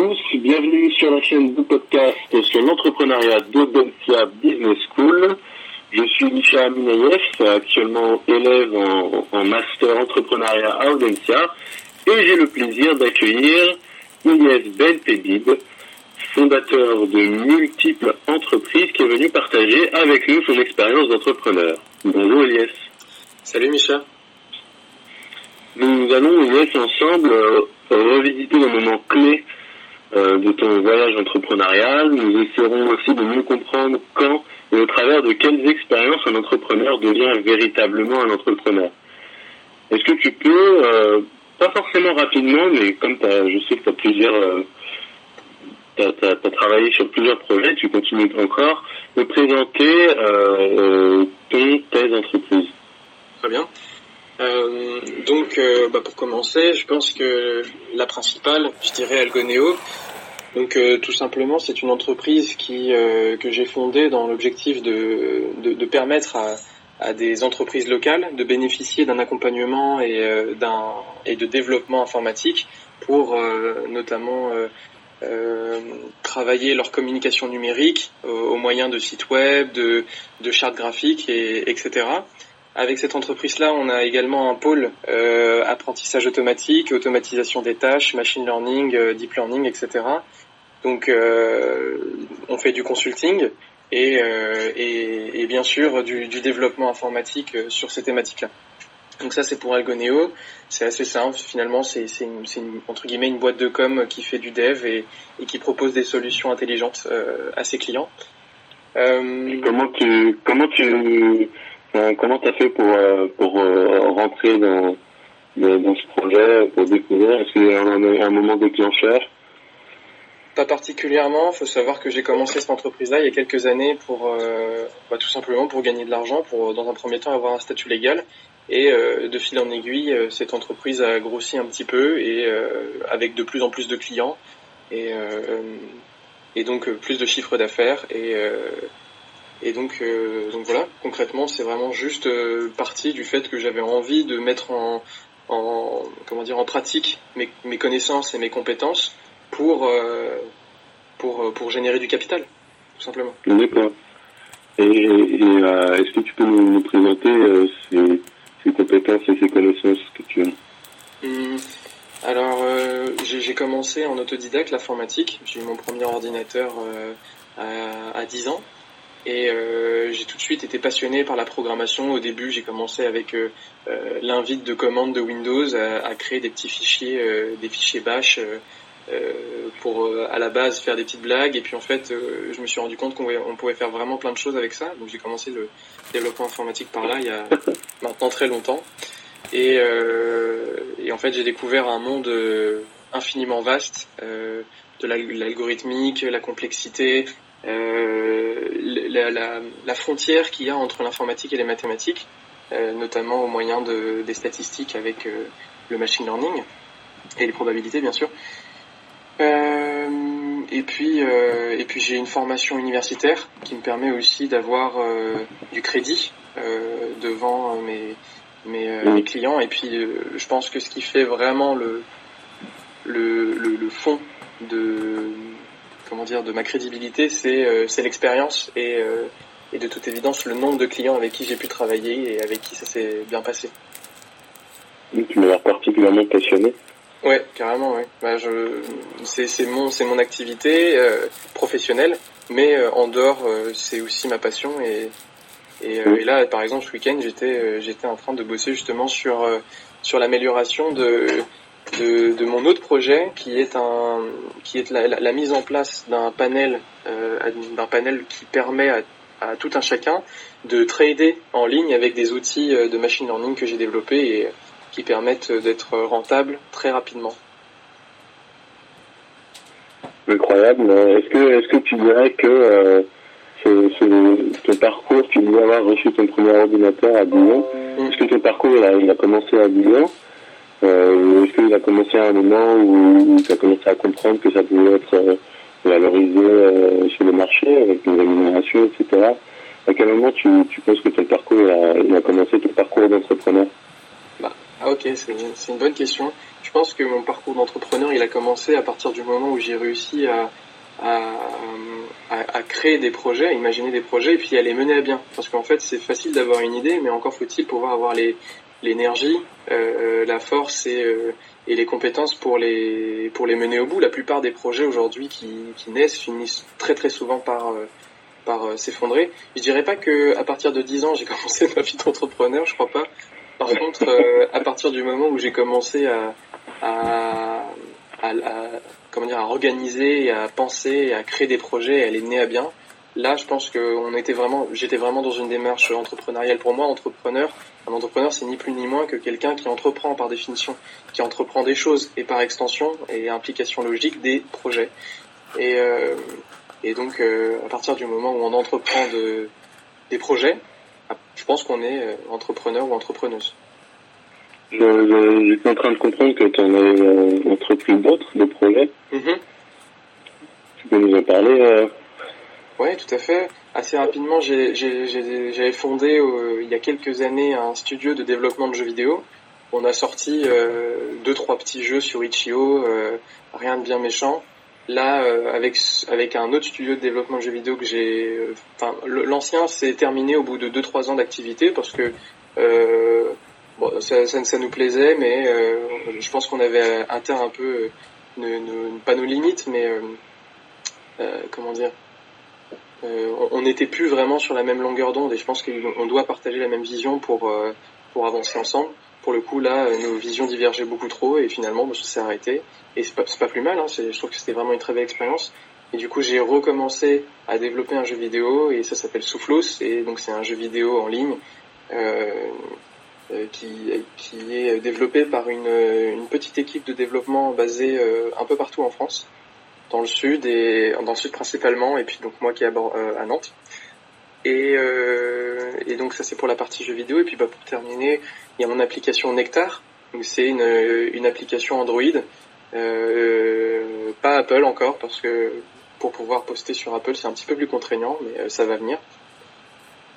tous, bienvenue sur la chaîne du podcast sur l'entrepreneuriat d'Audencia Business School. Je suis Michel Aminayev, actuellement élève en, master entrepreneuriat à Audencia et j'ai le plaisir d'accueillir Ilyes Ben Pébid, fondateur de multiples entreprises qui est venu partager avec nous son expérience d'entrepreneur. Bonjour Ilyes. Salut Michel. Nous allons, Ilyes, ensemble euh, revisiter les moments clés euh, de ton voyage entrepreneurial. Nous essaierons aussi de mieux comprendre quand et au travers de quelles expériences un entrepreneur devient véritablement un entrepreneur. Est-ce que tu peux, euh, pas forcément rapidement, mais comme je sais que tu as plusieurs... Euh, as, travaillé sur plusieurs projets, tu continues encore, me présenter euh, ton, tes entreprises. Très bien. Euh, donc, euh, bah, pour commencer, je pense que la principale, je dirais Algoneo. Donc, euh, tout simplement, c'est une entreprise qui que j'ai fondée dans l'objectif de, de, permettre à, à, des entreprises locales de bénéficier d'un accompagnement et d'un et de développement informatique pour notamment travailler leur communication numérique au, moyen de sites web, de, de chartes graphiques, et, etc. Avec cette entreprise-là, on a également un pôle euh, apprentissage automatique, automatisation des tâches, machine learning, euh, deep learning, etc. Donc, euh, on fait du consulting et, euh, et, et bien sûr du, du, développement informatique euh, sur ces thématiques-là. Donc ça, c'est pour Algoneo. C'est assez simple. Finalement, c'est une, entre guillemets une boîte de com qui fait du dev et, et qui propose des solutions intelligentes à ses clients. comment tu comment tu comment tu as fait pour, euh, euh, rentrer dans, ce projet, pour découvrir? Est-ce qu'il y a un, un moment déclencheur? Pas particulièrement. Il faut savoir que j'ai commencé cette entreprise-là il y a quelques années pour bah, tout simplement pour gagner de l'argent, pour dans un premier temps avoir un statut légal. Et de fil en aiguille, cette entreprise a grossi un petit peu et avec de plus en plus de clients et, donc plus de chiffres d'affaires et donc, euh, donc voilà, concrètement, c'est vraiment juste euh, partie du fait que j'avais envie de mettre en, en, comment dire, en pratique mes, mes connaissances et mes compétences pour, euh, pour, pour générer du capital, tout simplement. D'accord. Et, et est-ce que tu peux nous, présenter ces, ces, compétences et ces connaissances que tu as hum, Alors, j'ai commencé en autodidacte l'informatique. J'ai eu mon premier ordinateur à, à 10 ans. Et euh, j'ai tout de suite été passionné par la programmation. Au début, j'ai commencé avec euh, euh l'invite de commande de Windows à, à créer des petits fichiers, euh, des fichiers bash euh, pour à la base faire des petites blagues. Et puis en fait, je me suis rendu compte qu'on pouvait faire vraiment plein de choses avec ça. Donc j'ai commencé le développement informatique par là il y a maintenant très longtemps. Et, et en fait, j'ai découvert un monde infiniment vaste de l'algorithmique, la complexité, euh, la, frontière qu'il y a entre l'informatique et les mathématiques, euh, notamment au moyen de, des statistiques avec euh, le machine learning et les probabilités bien sûr. et puis, et puis j'ai une formation universitaire qui me permet aussi d'avoir du crédit devant mes, mes, clients. Et puis, je pense que ce qui fait vraiment le, le, le fond de, comment dire, de ma crédibilité, c'est euh, l'expérience et, euh, et de toute évidence le nombre de clients avec qui j'ai pu travailler et avec qui ça s'est bien passé. Tu m'as l'air particulièrement passionné. Ouais, carrément, ouais. Bah, je, c'est, mon, c'est mon activité euh, professionnelle, mais euh, en dehors, c'est aussi ma passion. Et, et, et, là, par exemple, ce week-end, j'étais, j'étais en train de bosser justement sur, sur l'amélioration de, de, de, mon autre projet qui est un qui est la, la, mise en place d'un panel euh, d'un panel qui permet à, à, tout un chacun de trader en ligne avec des outils euh, de machine learning que j'ai développés et qui permettent d'être rentables très rapidement. Incroyable. Est-ce que est-ce que tu dirais que euh, ce, ce, parcours, tu dois avoir reçu ton premier ordinateur à 10 ans, mm. est-ce que ton parcours il a, il a commencé à 10 ans euh, Est-ce qu'il a commencé à un moment où, tu as commencé à comprendre que ça pouvait être euh, valorisé euh, sur le marché avec une rémunération, etc. À quel moment tu, penses que ton parcours a, il a commencé, ton parcours d'entrepreneur? Bah, Ah ok, c'est une bonne question. Je pense que mon parcours d'entrepreneur, il a commencé à partir du moment où j'ai réussi à, créer des projets, à imaginer des projets et puis à les mener à bien. Parce qu'en fait, c'est facile d'avoir une idée, mais encore faut-il pouvoir avoir les l'énergie, euh, la force et, euh, et les compétences pour les pour les mener au bout. La plupart des projets aujourd'hui qui, qui naissent finissent très très souvent par euh, par euh, s'effondrer. Je dirais pas que à partir de 10 ans j'ai commencé ma vie d'entrepreneur, je crois pas. Par contre, euh, à partir du moment où j'ai commencé à, à, à, comment dire, à organiser, à penser, à créer des projets, elle est née à bien. Là, je pense que on était vraiment, j'étais vraiment dans une démarche entrepreneuriale. Pour moi, entrepreneur, un entrepreneur, c'est ni plus ni moins que quelqu'un qui entreprend par définition, qui entreprend des choses et par extension et implication logique des projets. Et, euh, et donc, euh, à partir du moment où on entreprend de, des projets, je pense qu'on est euh, entrepreneur ou entrepreneuse. J'étais en train de comprendre que tu en as euh, entrepris d'autres, des projets. Mm-hmm. Tu peux nous en parler euh... Oui, tout à fait. Assez rapidement, j'avais fondé il y a quelques années un studio de développement de jeux vidéo. On a sorti deux, trois petits jeux sur Itch.io, rien de bien méchant. Là, euh, avec avec un autre studio de développement de jeux vidéo que j'ai, euh, enfin l'ancien s'est terminé au bout de 2-3 ans d'activité parce que euh, ça, nous plaisait, mais je pense qu'on avait atteint un peu, pas nos limites, mais comment dire, on n'était plus vraiment sur la même longueur d'onde et je pense qu'on doit partager la même vision pour pour avancer ensemble pour le coup, là, nos visions divergeaient beaucoup trop et finalement, bah, ça s'est arrêté. Et c'est pas, pas plus mal, hein, je trouve que c'était vraiment une très belle expérience. Et du coup, j'ai recommencé à développer un jeu vidéo et ça s'appelle Soufflos. Et donc, c'est un jeu vidéo en ligne euh, euh qui, qui est développé par une, une petite équipe de développement basée euh, un peu partout en France, dans le sud et dans le sud principalement, et puis donc moi qui est à, euh, à Nantes. Et, euh, et, donc ça c'est pour la partie jeu vidéo. Et puis bah, pour terminer, il y a mon application Nectar. Donc c'est une, une application Android, euh, pas Apple encore parce que pour pouvoir poster sur Apple c'est un petit peu plus contraignant, mais euh, ça va venir.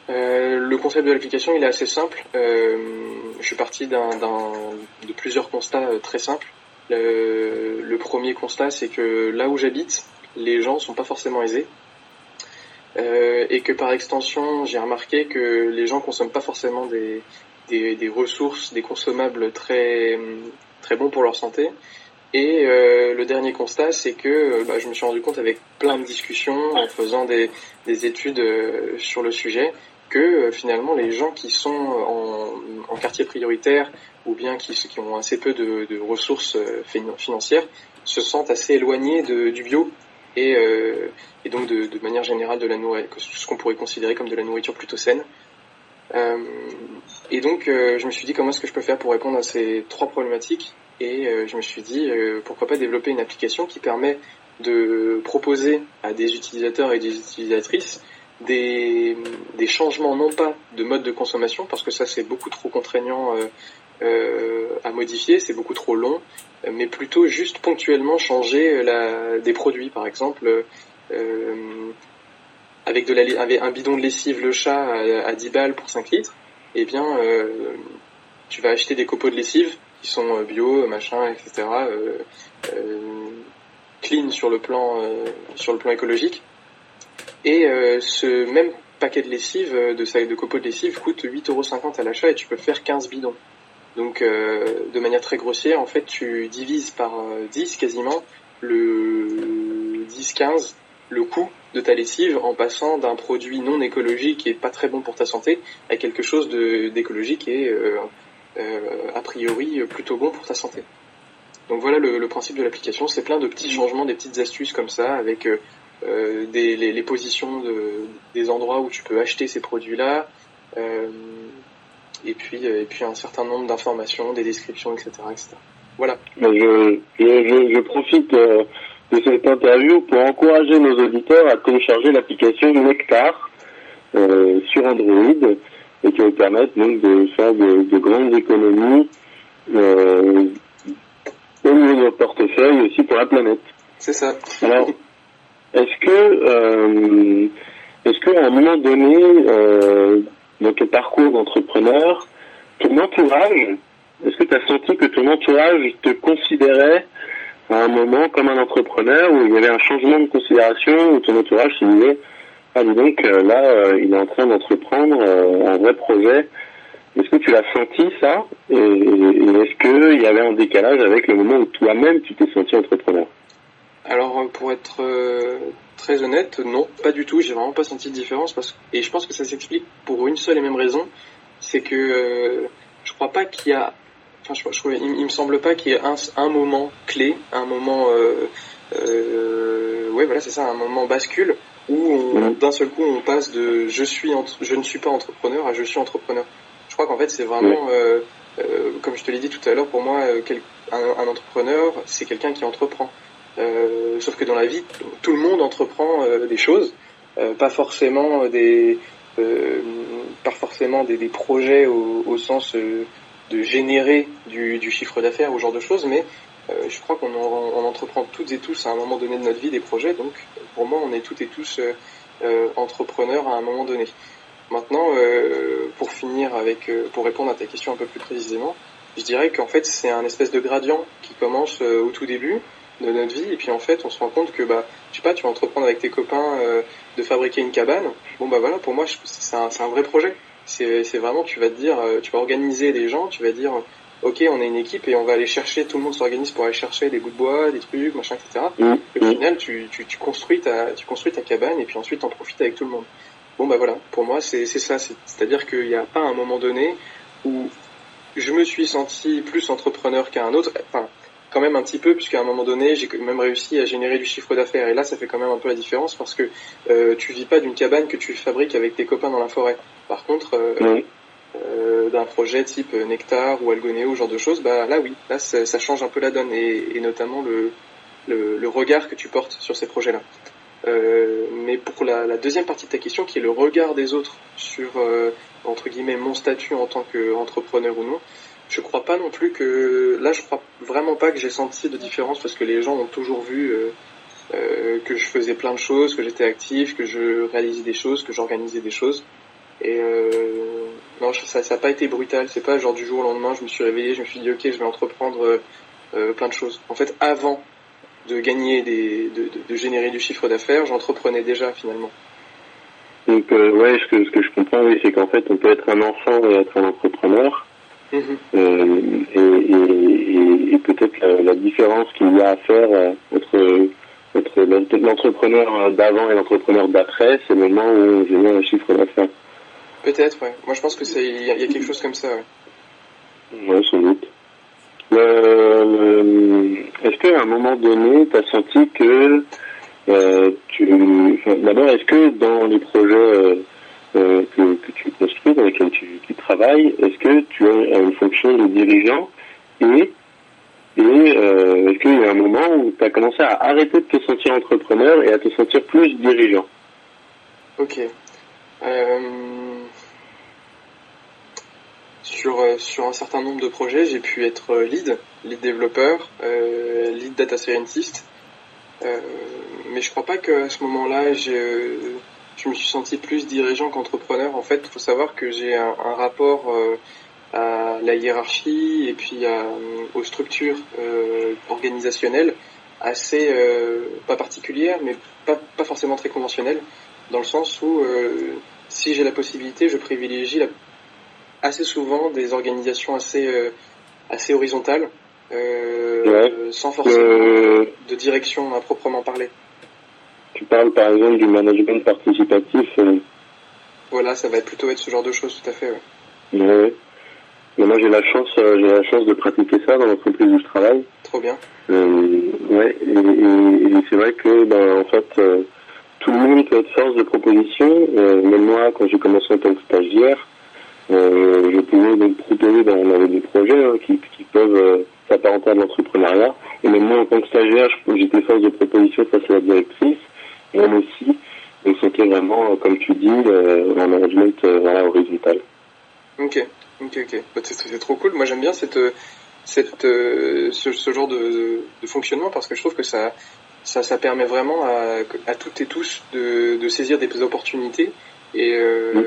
Euh, le concept de l'application il est assez simple. Euh, je suis parti d'un, de plusieurs constats euh, très simples. Le, premier constat c'est que là où j'habite, les gens sont pas forcément aisés. Euh, et que par extension, j'ai remarqué que les gens consomment pas forcément des, des, des ressources, des consommables très très bons pour leur santé. Et euh, le dernier constat, c'est que bah, je me suis rendu compte avec plein de discussions, en faisant des, des études euh, sur le sujet, que euh, finalement les gens qui sont en, en, quartier prioritaire ou bien qui, ont assez peu de, ressources financières se sentent assez éloignés du bio et, euh, donc de, manière générale de la nourriture, ce qu'on pourrait considérer comme de la nourriture plutôt saine. Euh, et donc euh, je me suis dit comment est-ce que je peux faire pour répondre à ces trois problématiques et euh, je me suis dit pourquoi pas développer une application qui permet de proposer à des utilisateurs et des utilisatrices des, des changements non pas de mode de consommation parce que ça c'est beaucoup trop contraignant euh, à modifier, c'est beaucoup trop long, mais plutôt juste ponctuellement changer la, des produits, par exemple. Euh, avec de la, un bidon de lessive le chat à, à 10 balles pour 5 litres, eh bien, euh, tu vas acheter des copeaux de lessive qui sont bio, machin, etc. Euh, euh, clean sur le plan sur le plan écologique. Et ce même paquet de lessive, de, de copeaux de lessive, coûte 8,50€ à l'achat et tu peux faire 15 bidons. Donc, euh, de manière très grossière, en fait, tu divises par 10 euh, quasiment le 10-15 le coût de ta lessive en passant d'un produit non écologique et pas très bon pour ta santé à quelque chose d'écologique et euh, euh, a priori plutôt bon pour ta santé. Donc voilà le, le principe de l'application, c'est plein de petits changements, des petites astuces comme ça avec euh, des, les, les, positions de, des endroits où tu peux acheter ces produits-là, euh, et puis et puis un certain nombre d'informations, des descriptions, etc., etc. Voilà. Je, je, je profite euh, de cette interview pour encourager nos auditeurs à télécharger l'application Nectar euh, sur Android et qui va permettre donc de faire de, de grandes économies euh, au niveau de notre portefeuille et aussi pour la planète. C'est ça. Alors, est-ce que euh, est-ce qu'à un moment donné euh, dans ton parcours d'entrepreneur, ton entourage, est-ce que tu as senti que ton entourage te considérait à un moment comme un entrepreneur où il y avait un changement de considération où ton entourage se disait ah donc là il est en train d'entreprendre un vrai projet est-ce que tu l'as senti ça? Et, est-ce qu'il y avait un décalage avec le moment où toi-même tu t'es senti entrepreneur? Alors pour être très honnête, non, pas du tout. J'ai vraiment pas senti de différence parce et je pense que ça s'explique pour une seule et même raison, c'est que euh, je crois pas qu'il y a, enfin, je, il, me semble pas qu'il y ait un, un, moment clé, un moment, euh, euh, ouais, voilà, c'est ça, un moment bascule où d'un seul coup on passe de je suis, entre, je ne suis pas entrepreneur à je suis entrepreneur. Je crois qu'en fait c'est vraiment, euh, euh, comme je te l'ai dit tout à l'heure, pour moi, un, un entrepreneur, c'est quelqu'un qui entreprend. Euh, sauf que dans la vie, tout le monde entreprend euh, des choses, euh, pas forcément des, pas forcément des, des projets au, au sens de générer du, du chiffre d'affaires ou ce genre de choses, mais je crois qu'on on entreprend toutes et tous à un moment donné de notre vie des projets. Donc, pour moi, on est toutes et tous entrepreneurs à un moment donné. Maintenant, pour finir avec, pour répondre à ta question un peu plus précisément, je dirais qu'en fait, c'est un espèce de gradient qui commence au tout début de notre vie. Et puis en fait on se rend compte que bah je sais pas tu vas entreprendre avec tes copains euh, de fabriquer une cabane. Bon bah voilà pour moi c'est un, un vrai projet. C'est c'est vraiment tu vas te dire euh, tu vas organiser des gens tu vas dire ok on est une équipe et on va aller chercher tout le monde s'organise pour aller chercher des bouts de bois des trucs machin etc mmh. et au mmh. final tu, tu, tu construis ta tu construis ta cabane et puis ensuite en profites avec tout le monde. Bon bah voilà. Pour moi c'est c'est ça. C'est à dire qu'il n'y a pas un moment donné où je me suis senti plus entrepreneur qu'à un autre. Enfin quand même un petit peu, puisqu'à un moment donné, j'ai même réussi à générer du chiffre d'affaires. Et là, ça fait quand même un peu la différence parce que euh, tu vis pas d'une cabane que tu fabriques avec tes copains dans la forêt. Par contre, euh, euh, d'un projet type Nectar ou Algonéo, genre de choses, bah là oui, là ça, change un peu la donne et, notamment le, le, regard que tu portes sur ces projets-là. mais pour la, la, deuxième partie de ta question, qui est le regard des autres sur entre guillemets mon statut en tant qu'entrepreneur ou non, je crois pas non plus que là je crois vraiment pas que j'ai senti de différence parce que les gens ont toujours vu euh, euh, que je faisais plein de choses, que j'étais actif, que je réalisais des choses, que j'organisais des choses. Et euh, non, ça n'a pas été brutal. C'est pas genre du jour au lendemain, je me suis réveillé, je me suis dit ok, je vais entreprendre plein de choses. En fait, avant de gagner des, de, générer du chiffre d'affaires, j'entreprenais déjà finalement. Donc ouais, ce que, ce que je comprends, oui, c'est qu'en fait, on peut être un enfant et être un entrepreneur. Euh, et, et, peut-être la, différence qu'il y a à faire euh, entre, entre l'entrepreneur d'avant et l'entrepreneur d'après, c'est le moment où on génère un chiffre d'affaires. Peut-être, ouais. Moi, je pense que c'est il y, a quelque chose comme ça, ouais. Ouais, sans doute. Euh, est-ce qu'à un moment donné, tu as senti que euh, tu, d'abord, est-ce que dans les projets que, que, tu construis, dans lesquels tu, travailles, est-ce que tu as une fonction de dirigeant et, euh, est-ce qu'il y a un moment où tu as commencé à arrêter de te sentir entrepreneur et à te sentir plus dirigeant? Ok. Euh, sur, euh, sur un certain nombre de projets, j'ai pu être lead, lead développeur, euh, lead data scientist. Euh, mais je crois pas qu'à ce moment-là, j'ai je me suis senti plus dirigeant qu'entrepreneur. En fait, il faut savoir que j'ai un, rapport euh, à la hiérarchie et puis à, aux structures euh, organisationnelles assez euh, pas particulières, mais pas, pas forcément très conventionnelles, dans le sens où si j'ai la possibilité, je privilégie la, assez souvent des organisations assez assez horizontales, sans forcément de direction à proprement parler. Tu parles par exemple du management participatif. Euh. Voilà, ça va plutôt être ce genre de choses, tout à fait. Ouais. ouais. Mais moi j'ai la chance, euh, j'ai la chance de pratiquer ça dans l'entreprise où je travaille. Trop bien. Euh, ouais, et, et, c'est vrai que ben, en fait euh, tout le monde peut être force de proposition. même moi, quand j'ai commencé en tant que stagiaire, je pouvais donc proposer, ben, on avait des projets hein, qui, qui peuvent s'apparenter à l'entrepreneuriat. Et même moi, en tant que stagiaire, j'étais force de proposition face à la directrice elle aussi. Donc c'était vraiment, euh, comme tu dis, euh, un management euh, horizontal. Ok, ok, ok. Bah, c'est trop cool. Moi j'aime bien cette, cette, ce, genre de, de, fonctionnement parce que je trouve que ça, ça, ça permet vraiment à, à toutes et tous de, de saisir des opportunités et, mm.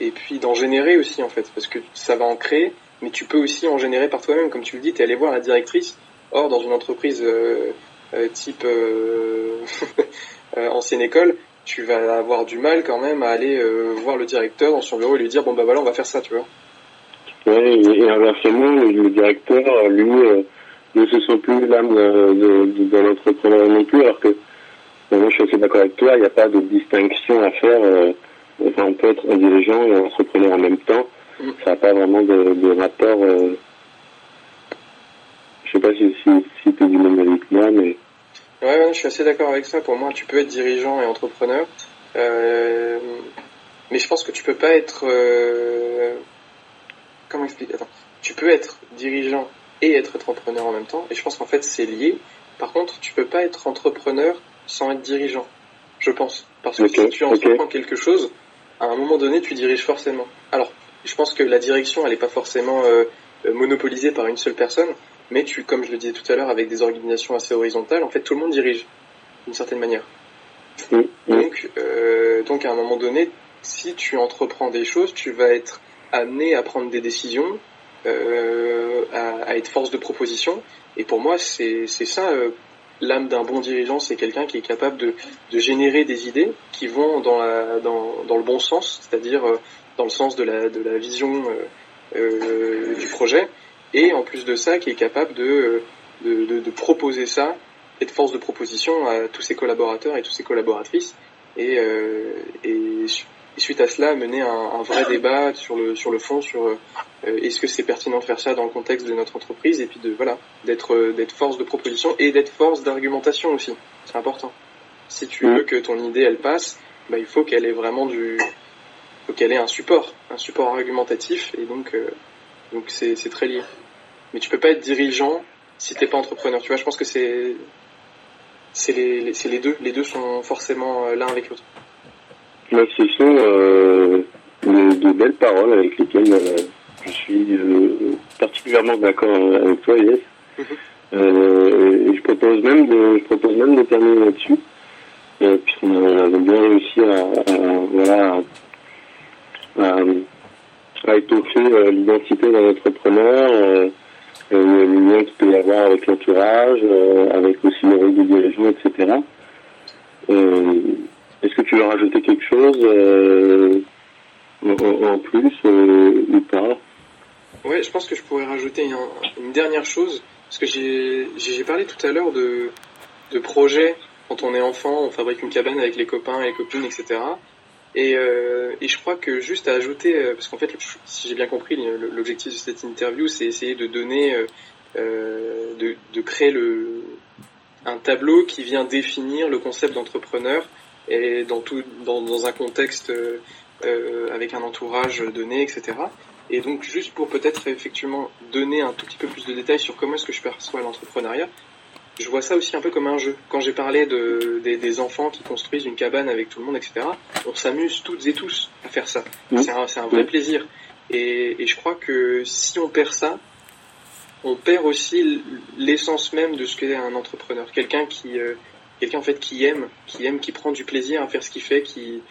et puis d'en générer aussi en fait parce que ça va en créer mais tu peux aussi en générer par toi-même. Comme tu le dis, tu es allé voir la directrice. Or, dans une entreprise euh, euh, type euh, ancienne école, tu vas avoir du mal quand même à aller voir le directeur dans son bureau et lui dire bon bah voilà on va faire ça, tu vois. Oui, et inversement, le directeur, lui, ne se sent plus l'âme de, de, l'entrepreneur non plus, alors que moi je suis assez d'accord avec toi, il n'y a pas de distinction à faire. enfin, on peut être un dirigeant et un entrepreneur en même temps. Mm. Ça n'a pas vraiment de, de rapport. Euh... Je sais pas si, si, si tu es du même avec moi, mais. Ouais, ouais, je suis assez d'accord avec ça. Pour moi, tu peux être dirigeant et entrepreneur. Euh, mais je pense que tu peux pas être. Euh, comment expliquer? Attends. Tu peux être dirigeant et être entrepreneur en même temps. Et je pense qu'en fait, c'est lié. Par contre, tu peux pas être entrepreneur sans être dirigeant. Je pense. Parce que si tu entreprends quelque chose, à un moment donné, tu diriges forcément. Alors, je pense que la direction, elle n'est pas forcément euh, monopolisée par une seule personne, mais tu, comme je le disais tout à l'heure, avec des organisations assez horizontales, en fait, tout le monde dirige d'une certaine manière. Donc, euh, donc à un moment donné, si tu entreprends des choses, tu vas être amené à prendre des décisions, euh, à, à, être force de proposition. Et pour moi, c'est ça l'âme d'un bon dirigeant, c'est quelqu'un qui est capable de, de, générer des idées qui vont dans, la, dans, dans le bon sens, c'est-à-dire euh, dans le sens de la, de la vision euh, euh, du projet, et en plus de ça, qui est capable de, de, de, de proposer ça, et de force de proposition à tous ses collaborateurs et toutes ses collaboratrices, et, et et suite à cela mener un, un, vrai débat sur le sur le fond sur euh, est-ce que c'est pertinent de faire ça dans le contexte de notre entreprise et puis de voilà d'être euh, d'être force de proposition et d'être force d'argumentation aussi. C'est important. Si tu veux que ton idée elle passe bah, il faut qu'elle ait vraiment du faut qu'elle ait un support un support argumentatif et donc euh, donc c'est très lié mais tu peux pas être dirigeant si t'es pas entrepreneur tu vois je pense que c'est c'est les, c'est les deux les deux sont forcément l'un avec l'autre Là, ce sont euh, de, belles paroles avec lesquelles euh, je suis euh, particulièrement d'accord avec toi, Yes. Mhm. Euh, et je propose même de, je propose même de terminer là-dessus, puisqu'on a bien réussi à, à voilà, à, à étoffer l'identité d'un entrepreneur, le lien qu'il peut y avoir avec l'entourage, avec aussi le rôle du dirigeant, etc. Est-ce que tu veux rajouter quelque chose euh, en, plus euh, ou pas? Ouais, je pense que je pourrais rajouter une, dernière chose, parce que j'ai parlé tout à l'heure de, de projets. Quand on est enfant, on fabrique une cabane avec les copains et les copines, etc. Et, euh, et je crois que juste à ajouter, euh, parce qu'en fait, si j'ai bien compris, l'objectif de cette interview, c'est essayer de donner, euh, de, de créer le, un tableau qui vient définir le concept d'entrepreneur et dans tout dans, dans un contexte euh, euh, avec un entourage donné, etc. Et donc juste pour peut-être effectivement donner un tout petit peu plus de détails sur comment est-ce que je perçois l'entrepreneuriat, je vois ça aussi un peu comme un jeu. Quand j'ai parlé de, des, des, enfants qui construisent une cabane avec tout le monde, etc., on s'amuse toutes et tous à faire ça. C'est un, un, vrai plaisir. Et, et, je crois que si on perd ça, on perd aussi l'essence même de ce qu'est un entrepreneur. Quelqu'un qui, euh, quelqu'un en fait qui aime, qui aime, qui prend du plaisir à faire ce qu'il fait, qui,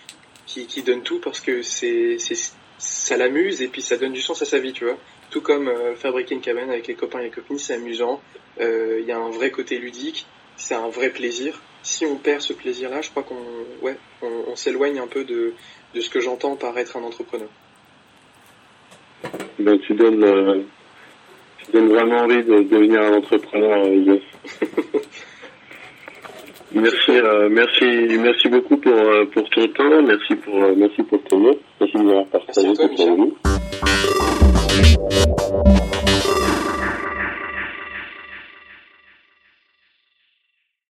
qui, qui donne tout parce que c'est, c'est, ça l'amuse et puis ça donne du sens à sa vie, tu vois. Tout comme euh, fabriquer une cabane avec les copains et les copines, c'est amusant. Euh, il y a un vrai côté ludique, c'est un vrai plaisir. Si on perd ce plaisir-là, je crois qu'on, ouais, on, on s'éloigne un peu de, de ce que j'entends par être un entrepreneur. Ben, tu donnes, euh, tu donnes vraiment envie de devenir un entrepreneur, euh, Merci, euh, merci, merci beaucoup pour, euh, pour ton temps, merci pour, euh, merci pour ton nom, merci de m'avoir partagé temps.